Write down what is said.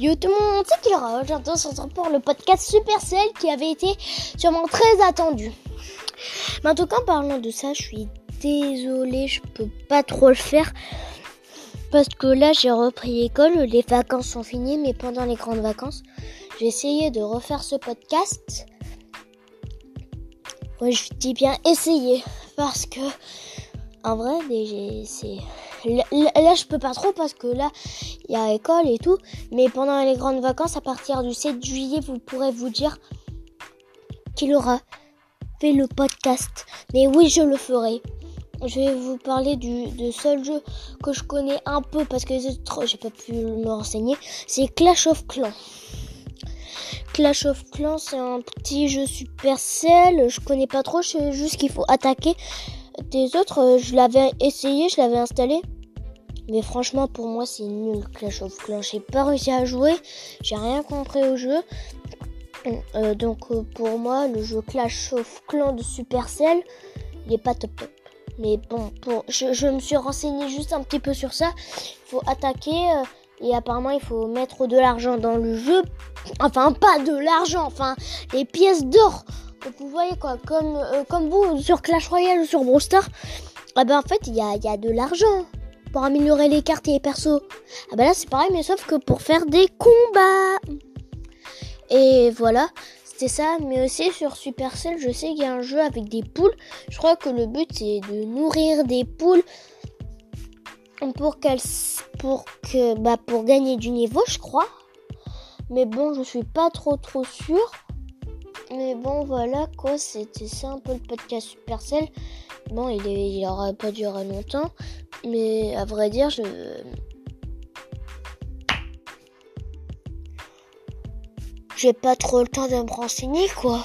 Yo tout le monde, c'est Kira. Aujourd'hui, on se retrouve le podcast Supercell qui avait été sûrement très attendu. Mais en tout cas, en parlant de ça, je suis désolée, je peux pas trop le faire. Parce que là, j'ai repris l'école, les vacances sont finies, mais pendant les grandes vacances, j'ai essayé de refaire ce podcast. Ouais, je dis bien essayer, parce que en vrai, c'est là, je peux pas trop parce que là, il y a école et tout. Mais pendant les grandes vacances, à partir du 7 juillet, vous pourrez vous dire qu'il aura fait le podcast. Mais oui, je le ferai. Je vais vous parler du, seul jeu que je connais un peu parce que j'ai pas pu me renseigner. C'est Clash of Clans. Clash of Clans, c'est un petit jeu Supercell. Je connais pas trop, je sais juste qu'il faut attaquer des autres. Je l'avais essayé, je l'avais installé. Mais franchement, pour moi, c'est nul Clash of Clans. J'ai pas réussi à jouer. J'ai rien compris au jeu. Euh, donc, euh, pour moi, le jeu Clash of Clans de Supercell, il est pas top top. Mais bon, je, me suis renseigné juste un petit peu sur ça. Il faut attaquer euh, et apparemment il faut mettre de l'argent dans le jeu. Enfin, pas de l'argent, enfin, les pièces d'or. Vous voyez quoi, comme, vous sur Clash Royale ou sur Brawl ah ben en fait il y a, y a de l'argent pour améliorer les cartes et les persos. Ah bah là c'est pareil mais sauf que pour faire des combats. Et voilà, c'était ça. Mais aussi sur Supercell, je sais qu'il y a un jeu avec des poules. Je crois que le but c'est de nourrir des poules pour qu'elles pour que bah pour gagner du niveau, je crois. Mais bon, je suis pas trop trop sûr. Mais bon, voilà quoi, c'était ça un peu le podcast Supercell. Bon, il, est, aura pas duré longtemps. Mais à vrai dire, je. J'ai pas trop le temps de me renseigner, quoi.